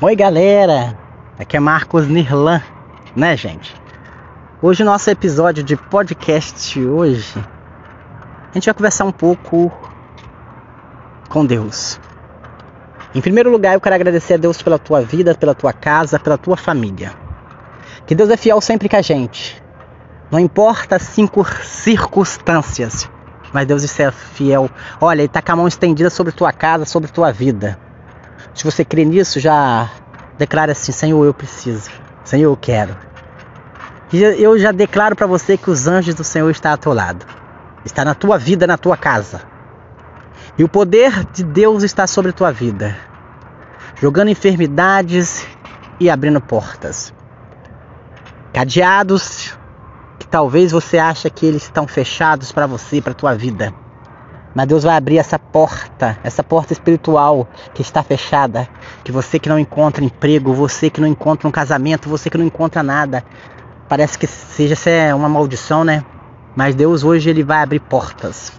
Oi galera, aqui é Marcos Nirlan, né gente? Hoje o nosso episódio de podcast hoje a gente vai conversar um pouco com Deus. Em primeiro lugar, eu quero agradecer a Deus pela tua vida, pela tua casa, pela tua família. Que Deus é fiel sempre com a gente. Não importa as cinco circunstâncias, mas Deus é fiel. Olha, Ele está com a mão estendida sobre tua casa, sobre tua vida. Se você crê nisso, já declara assim: Senhor, eu preciso. Senhor, eu quero. E eu já declaro para você que os anjos do Senhor estão ao teu lado. Está na tua vida, na tua casa. E o poder de Deus está sobre a tua vida, jogando enfermidades e abrindo portas. Cadeados que talvez você acha que eles estão fechados para você, para tua vida. Mas Deus vai abrir essa porta, essa porta espiritual que está fechada, que você que não encontra emprego, você que não encontra um casamento, você que não encontra nada. Parece que seja uma maldição, né? Mas Deus hoje ele vai abrir portas.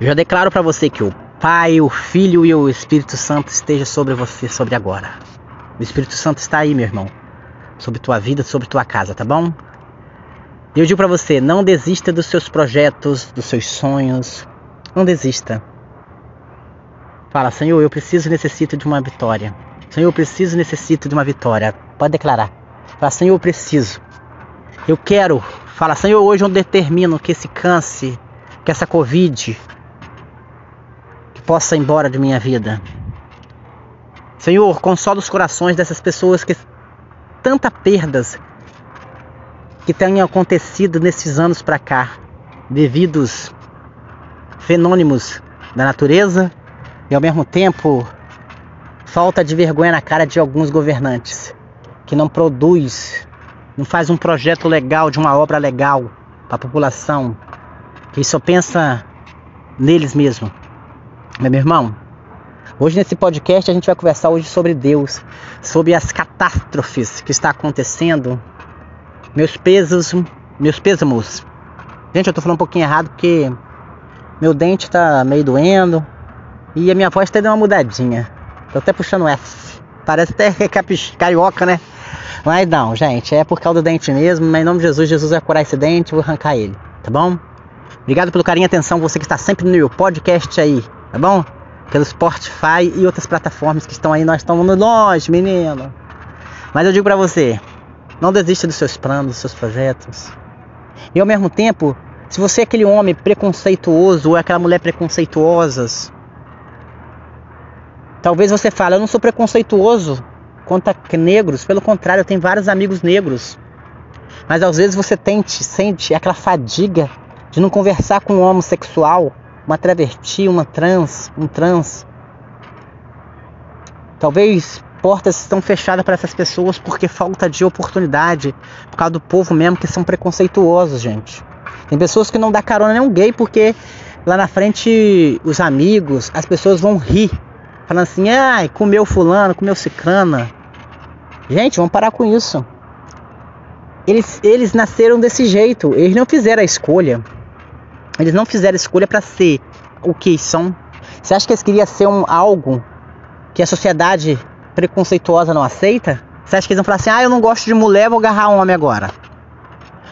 Eu já declaro para você que o Pai, o Filho e o Espírito Santo esteja sobre você, sobre agora. O Espírito Santo está aí, meu irmão, sobre tua vida, sobre tua casa, tá bom? E eu digo para você, não desista dos seus projetos, dos seus sonhos. Não desista. Fala, Senhor, eu preciso e necessito de uma vitória. Senhor, eu preciso e necessito de uma vitória. Pode declarar. Fala, Senhor, eu preciso. Eu quero. Fala, Senhor, hoje eu determino que esse câncer, que essa Covid, que possa ir embora de minha vida. Senhor, consola os corações dessas pessoas que tanta perdas que tenham acontecido nesses anos para cá, devidos fenômenos da natureza e ao mesmo tempo falta de vergonha na cara de alguns governantes que não produz, não faz um projeto legal de uma obra legal para a população, que só pensa neles mesmos. Meu irmão, hoje nesse podcast a gente vai conversar hoje sobre Deus, sobre as catástrofes que está acontecendo meus pesos, meus pêsamos. Gente, eu tô falando um pouquinho errado porque meu dente tá meio doendo e a minha voz tá dando uma mudadinha. Tô até puxando F. Parece até carioca, né? Mas não, gente, é por causa do dente mesmo. Mas em nome de Jesus, Jesus vai curar esse dente, vou arrancar ele, tá bom? Obrigado pelo carinho e atenção, você que está sempre no meu podcast aí, tá bom? Pelo Spotify e outras plataformas que estão aí, nós estamos longe, menino. Mas eu digo pra você, não desista dos seus planos, dos seus projetos. E ao mesmo tempo, se você é aquele homem preconceituoso ou é aquela mulher preconceituosa, talvez você fale, eu não sou preconceituoso contra negros, pelo contrário, eu tenho vários amigos negros. Mas às vezes você tente, sente aquela fadiga de não conversar com um homossexual, uma travesti, uma trans, um trans. Talvez portas estão fechadas para essas pessoas porque falta de oportunidade, por causa do povo mesmo que são preconceituosos, gente. Tem pessoas que não dá carona nem um gay porque lá na frente os amigos, as pessoas vão rir, falando assim: "Ai, comeu fulano, comeu cicrana". Gente, vamos parar com isso. Eles, eles nasceram desse jeito, eles não fizeram a escolha. Eles não fizeram a escolha para ser o que são. Você acha que eles queriam ser um algo que a sociedade preconceituosa não aceita? Você acha que eles vão falar assim: ah, eu não gosto de mulher, vou agarrar homem agora?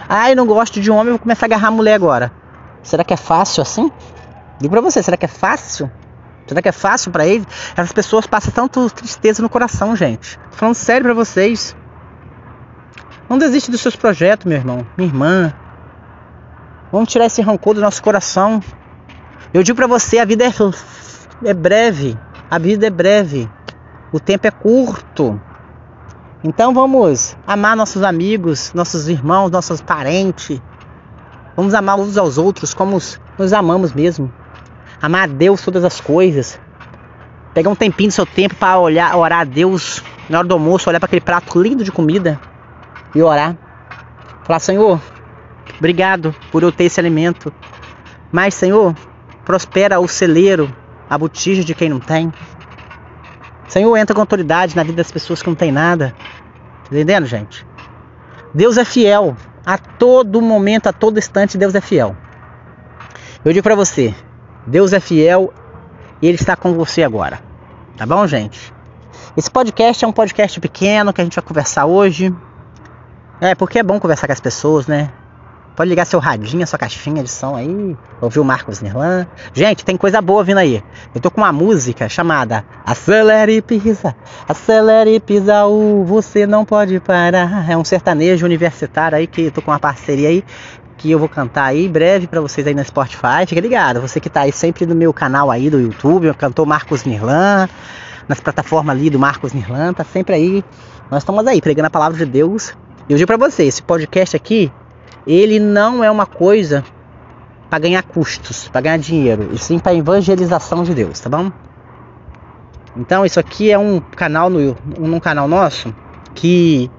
Eu não gosto de homem, vou começar a agarrar mulher agora. Será que é fácil assim? Digo pra você, será que é fácil? Será que é fácil para eles? Essas pessoas passam tanto tristeza no coração, gente. Tô falando sério pra vocês. Não desiste dos seus projetos, meu irmão, minha irmã. Vamos tirar esse rancor do nosso coração. Eu digo para você, a vida é, é breve. A vida é breve. O tempo é curto. Então vamos amar nossos amigos, nossos irmãos, nossos parentes. Vamos amar uns aos outros como nos amamos mesmo. Amar a Deus todas as coisas. Pegar um tempinho do seu tempo para olhar, orar a Deus na hora do almoço, olhar para aquele prato lindo de comida e orar. Falar, Senhor, obrigado por eu ter esse alimento. Mas, Senhor, prospera o celeiro, a botija de quem não tem. Senhor entra com autoridade na vida das pessoas que não tem nada. Tá entendendo, gente? Deus é fiel. A todo momento, a todo instante, Deus é fiel. Eu digo para você, Deus é fiel e Ele está com você agora. Tá bom, gente? Esse podcast é um podcast pequeno que a gente vai conversar hoje. É, porque é bom conversar com as pessoas, né? Pode ligar seu radinho, sua caixinha de som aí, ouvir o Marcos Nirlan. Gente, tem coisa boa vindo aí. Eu tô com uma música chamada Acelere e Pisa, Acelere e Pisa, uh, você não pode parar. É um sertanejo universitário aí que eu tô com uma parceria aí que eu vou cantar aí breve para vocês aí no Spotify. Fica ligado, você que tá aí sempre no meu canal aí do YouTube, eu cantor Marcos Nirlan, nas plataformas ali do Marcos Nirlan, tá sempre aí. Nós estamos aí pregando a palavra de Deus. E eu digo para vocês, esse podcast aqui ele não é uma coisa para ganhar custos, para ganhar dinheiro, e sim para evangelização de Deus, tá bom? Então isso aqui é um canal no um canal nosso que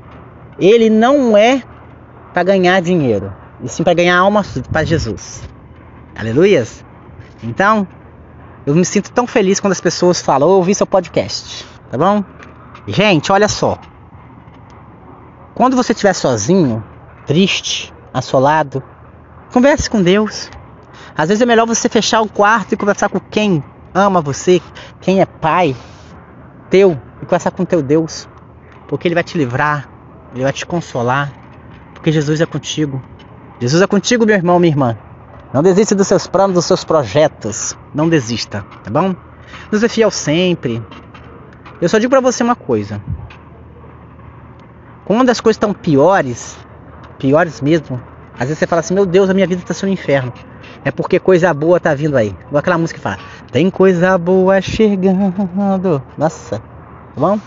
ele não é para ganhar dinheiro, e sim para ganhar alma para Jesus. Aleluias. Então, eu me sinto tão feliz quando as pessoas falam, ouvi seu podcast, tá bom? Gente, olha só. Quando você estiver sozinho, triste, assolado, converse com Deus. Às vezes é melhor você fechar o quarto e conversar com quem ama você, quem é pai teu, e conversar com teu Deus, porque Ele vai te livrar, Ele vai te consolar, porque Jesus é contigo. Jesus é contigo, meu irmão, minha irmã. Não desista dos seus planos, dos seus projetos. Não desista, tá bom? Deus é fiel sempre. Eu só digo para você uma coisa. Quando as coisas estão piores, piores mesmo. Às vezes você fala assim, meu Deus, a minha vida está sendo um inferno. É porque coisa boa tá vindo aí. Igual aquela música que fala, tem coisa boa chegando. Nossa, tá bom?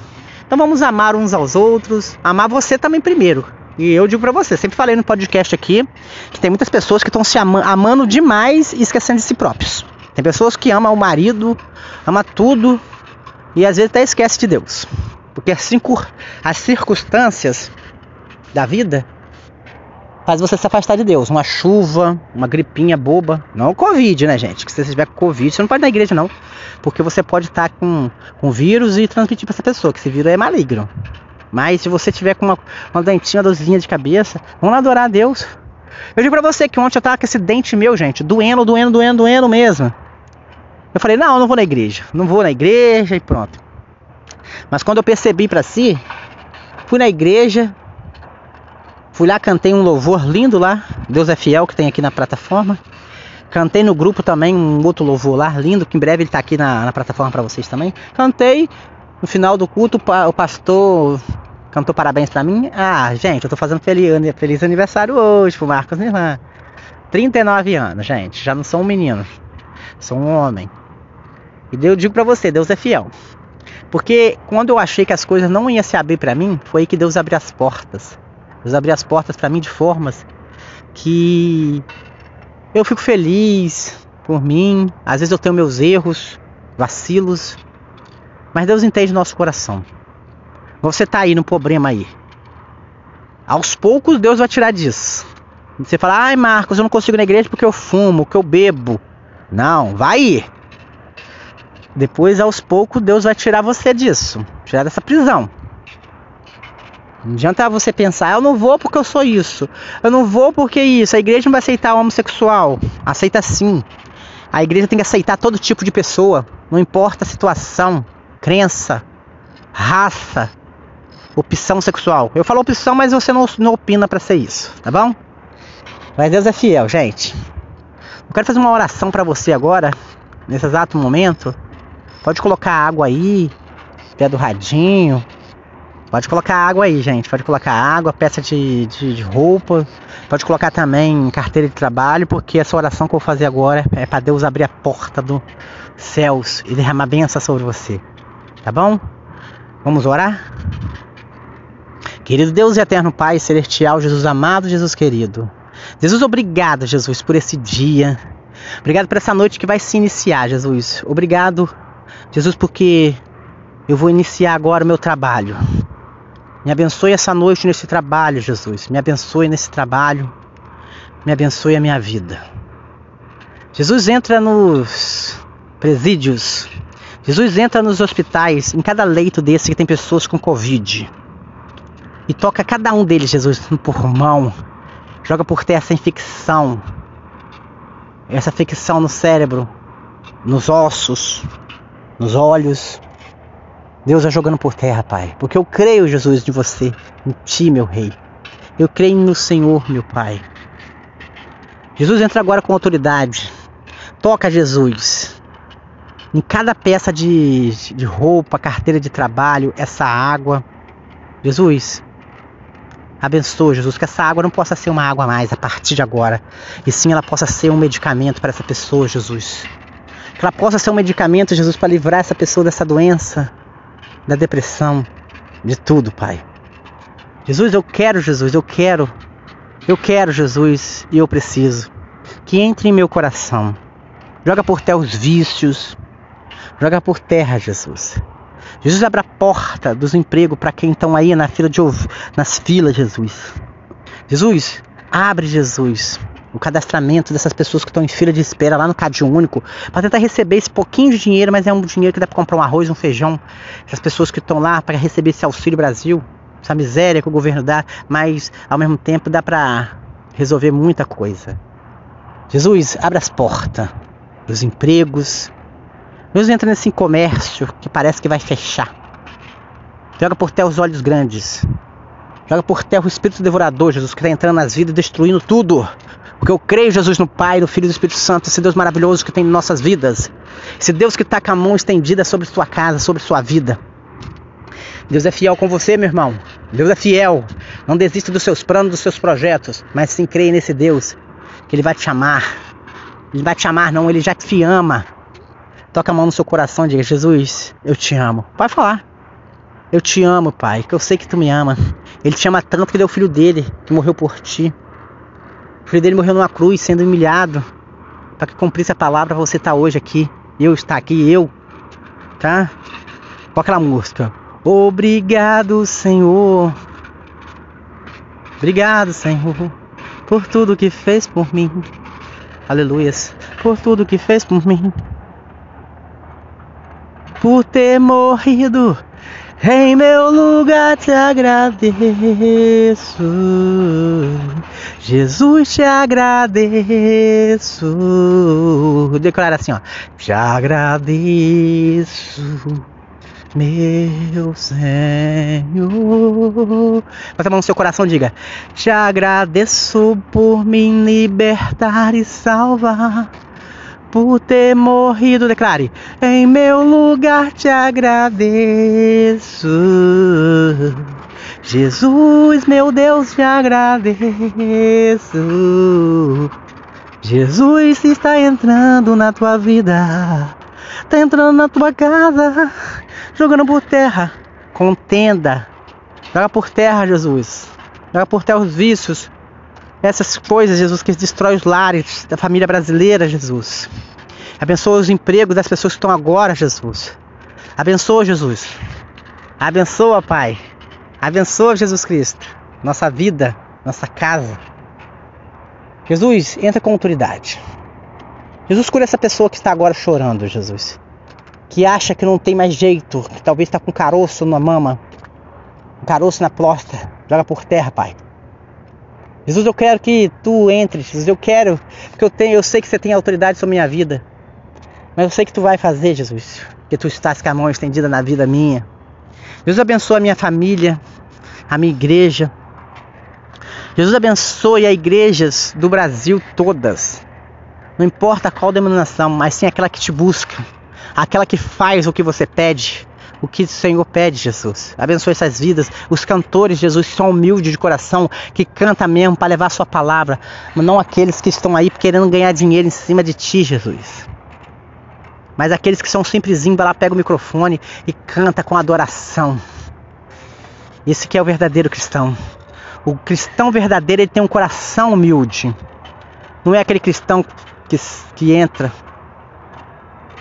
Então vamos amar uns aos outros, amar você também primeiro. E eu digo para você, sempre falei no podcast aqui que tem muitas pessoas que estão se ama amando demais e esquecendo de si próprios. Tem pessoas que amam o marido, ama tudo e às vezes até esquece de Deus. Porque as circunstâncias da vida faz você se afastar de Deus. Uma chuva, uma gripinha boba. Não o Covid, né, gente? Que se você tiver Covid, você não pode ir na igreja, não. Porque você pode estar com, com vírus e transmitir para essa pessoa, que esse vírus é maligno. Mas se você tiver com uma, uma dentinha, uma dorzinha de cabeça, vamos lá adorar a Deus. Eu digo pra você que ontem eu tava com esse dente meu, gente, doendo, doendo, doendo, doendo mesmo. Eu falei, não, eu não vou na igreja. Não vou na igreja e pronto. Mas quando eu percebi para si, fui na igreja, Fui lá, cantei um louvor lindo lá, Deus é Fiel, que tem aqui na plataforma. Cantei no grupo também um outro louvor lá, lindo, que em breve ele está aqui na, na plataforma para vocês também. Cantei, no final do culto o pastor cantou parabéns para mim. Ah, gente, eu tô fazendo feliz, feliz aniversário hoje pro Marcos Nirlan. 39 anos, gente, já não sou um menino, sou um homem. E eu digo para você, Deus é fiel. Porque quando eu achei que as coisas não iam se abrir para mim, foi aí que Deus abriu as portas. Deus abriu as portas para mim de formas que eu fico feliz por mim. Às vezes eu tenho meus erros, vacilos, mas Deus entende nosso coração. Você tá aí no problema aí. Aos poucos Deus vai tirar disso. Você fala, ai Marcos, eu não consigo ir na igreja porque eu fumo, que eu bebo. Não, vai. Depois, aos poucos, Deus vai tirar você disso, tirar dessa prisão. Não adianta você pensar, eu não vou porque eu sou isso. Eu não vou porque isso. A igreja não vai aceitar o homossexual. Aceita sim. A igreja tem que aceitar todo tipo de pessoa. Não importa a situação, crença, raça, opção sexual. Eu falo opção, mas você não, não opina para ser isso, tá bom? Mas Deus é fiel, gente. Eu quero fazer uma oração para você agora, nesse exato momento. Pode colocar água aí, pé do radinho, Pode colocar água aí, gente. Pode colocar água, peça de, de, de, roupa. Pode colocar também carteira de trabalho, porque essa oração que eu vou fazer agora é para Deus abrir a porta dos céus e derramar bênção sobre você. Tá bom? Vamos orar? Querido Deus e eterno Pai celestial, Jesus amado, Jesus querido. Jesus, obrigado, Jesus, por esse dia. Obrigado por essa noite que vai se iniciar, Jesus. Obrigado, Jesus, porque eu vou iniciar agora o meu trabalho. Me abençoe essa noite nesse trabalho, Jesus. Me abençoe nesse trabalho. Me abençoe a minha vida. Jesus entra nos presídios. Jesus entra nos hospitais, em cada leito desse que tem pessoas com Covid. E toca cada um deles, Jesus, no pulmão. Joga por terra essa infecção. Essa infecção no cérebro, nos ossos, nos olhos. Deus vai jogando por terra, Pai. Porque eu creio, Jesus, de você, em Ti, meu Rei. Eu creio no Senhor, meu Pai. Jesus entra agora com autoridade. Toca, Jesus. Em cada peça de, de roupa, carteira de trabalho, essa água. Jesus, abençoa, Jesus, que essa água não possa ser uma água mais a partir de agora. E sim ela possa ser um medicamento para essa pessoa, Jesus. Que ela possa ser um medicamento, Jesus, para livrar essa pessoa dessa doença da depressão, de tudo, Pai. Jesus, eu quero, Jesus, eu quero. Eu quero, Jesus, e eu preciso. Que entre em meu coração. Joga por terra os vícios. Joga por terra, Jesus. Jesus abre a porta dos empregos para quem estão aí na fila de nas filas, Jesus. Jesus, abre, Jesus, o cadastramento dessas pessoas que estão em fila de espera lá no Cade Único, para tentar receber esse pouquinho de dinheiro, mas é um dinheiro que dá para comprar um arroz, um feijão. Essas pessoas que estão lá para receber esse auxílio Brasil, essa miséria que o governo dá, mas ao mesmo tempo dá para resolver muita coisa. Jesus, abre as portas dos empregos. Jesus entra nesse comércio que parece que vai fechar. Joga por terra os olhos grandes. Joga por terra o espírito devorador, Jesus, que está entrando nas vidas, destruindo tudo. Porque eu creio, Jesus, no Pai, no Filho e no Espírito Santo, esse Deus maravilhoso que tem em nossas vidas. Esse Deus que está com a mão estendida sobre sua casa, sobre sua vida. Deus é fiel com você, meu irmão. Deus é fiel. Não desista dos seus planos, dos seus projetos, mas sim creia nesse Deus, que Ele vai te amar. Ele vai te amar, não, Ele já te ama. Toca a mão no seu coração e diga: Jesus, eu te amo. Pode falar. Eu te amo, Pai, que eu sei que tu me ama. Ele te ama tanto que deu o filho dele, que morreu por ti. Filho dele morreu numa cruz, sendo humilhado, para que cumprisse a palavra, você tá hoje aqui, eu estar aqui, eu, tá? Com aquela música. Obrigado, Senhor. Obrigado, Senhor, por tudo que fez por mim. Aleluias. Por tudo que fez por mim. Por ter morrido em meu lugar te agradeço, Jesus te agradeço. Declara assim, ó. Te agradeço, meu Senhor. Bota a mão no seu coração, diga. Te agradeço por me libertar e salvar por ter morrido. Declare: Em meu lugar te agradeço. Jesus, meu Deus, te agradeço. Jesus está entrando na tua vida, está entrando na tua casa, jogando por terra, contenda. Joga por terra, Jesus. Joga por terra os vícios, essas coisas, Jesus, que destrói os lares da família brasileira, Jesus. Abençoa os empregos das pessoas que estão agora, Jesus. Abençoa, Jesus. Abençoa, Pai. Abençoa, Jesus Cristo. Nossa vida, nossa casa. Jesus, entra com autoridade. Jesus, cura essa pessoa que está agora chorando, Jesus. Que acha que não tem mais jeito, que talvez está com caroço na mama, um caroço na plosta. Joga por terra, Pai. Jesus, eu quero que tu entres. Jesus, eu quero, porque eu tenho, eu sei que você tem autoridade sobre minha vida. Mas eu sei que tu vai fazer, Jesus, que tu estás com a mão estendida na vida minha. Jesus abençoa a minha família, a minha igreja. Jesus abençoe as igrejas do Brasil todas. Não importa qual denominação, mas sim aquela que te busca, aquela que faz o que você pede, o que o Senhor pede, Jesus. Abençoe essas vidas, os cantores, Jesus, que são humildes de coração, que canta mesmo para levar a sua palavra, mas não aqueles que estão aí querendo ganhar dinheiro em cima de ti, Jesus. Mas aqueles que são simplesinhos, vai lá, pega o microfone e canta com adoração. Esse que é o verdadeiro cristão. O cristão verdadeiro, ele tem um coração humilde. Não é aquele cristão que, que entra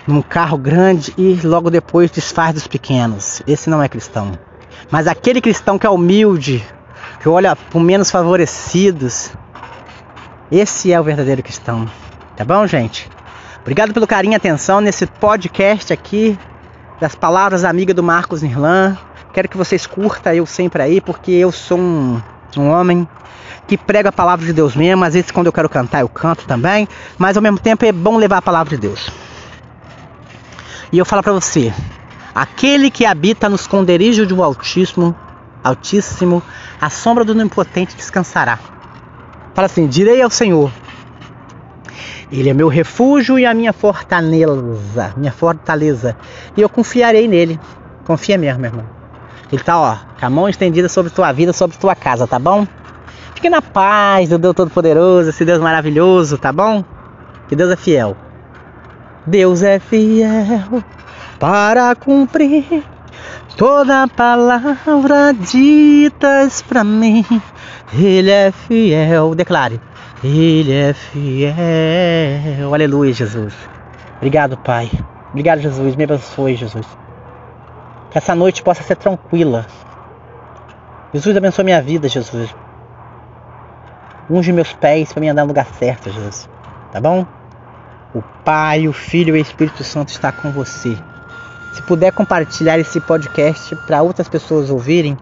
num carro grande e logo depois desfaz dos pequenos. Esse não é cristão. Mas aquele cristão que é humilde, que olha os menos favorecidos, esse é o verdadeiro cristão. Tá bom, gente? Obrigado pelo carinho e atenção nesse podcast aqui das palavras amiga do Marcos Nirlan. Quero que vocês curtam eu sempre aí, porque eu sou um, um homem que prega a palavra de Deus mesmo. Às vezes, quando eu quero cantar, eu canto também. Mas ao mesmo tempo é bom levar a palavra de Deus. E eu falo para você, Aquele que habita no esconderijo do Altíssimo, Altíssimo, a sombra do Onipotente descansará. Fala assim: direi ao Senhor, Ele é meu refúgio e a minha fortaleza, minha fortaleza, e eu confiarei nele. Confia mesmo, meu irmão. Ele tá, ó, com a mão estendida sobre tua vida, sobre tua casa, tá bom? Fique na paz do Deus Todo-Poderoso, esse Deus maravilhoso, tá bom? Que Deus é fiel. Deus é fiel para cumprir toda palavra ditas para mim. Ele é fiel. Declare. Ele é fiel. Aleluia, Jesus. Obrigado, Pai. Obrigado, Jesus. Me abençoe, Jesus. Que essa noite possa ser tranquila. Jesus abençoe minha vida, Jesus. Unge meus pés para me andar no lugar certo, Jesus. Tá bom? O Pai, o Filho e o Espírito Santo está com você. Se puder compartilhar esse podcast para outras pessoas ouvirem,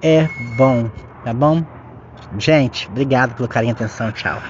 é bom, tá bom? Gente, obrigado pelo carinho e atenção. Tchau.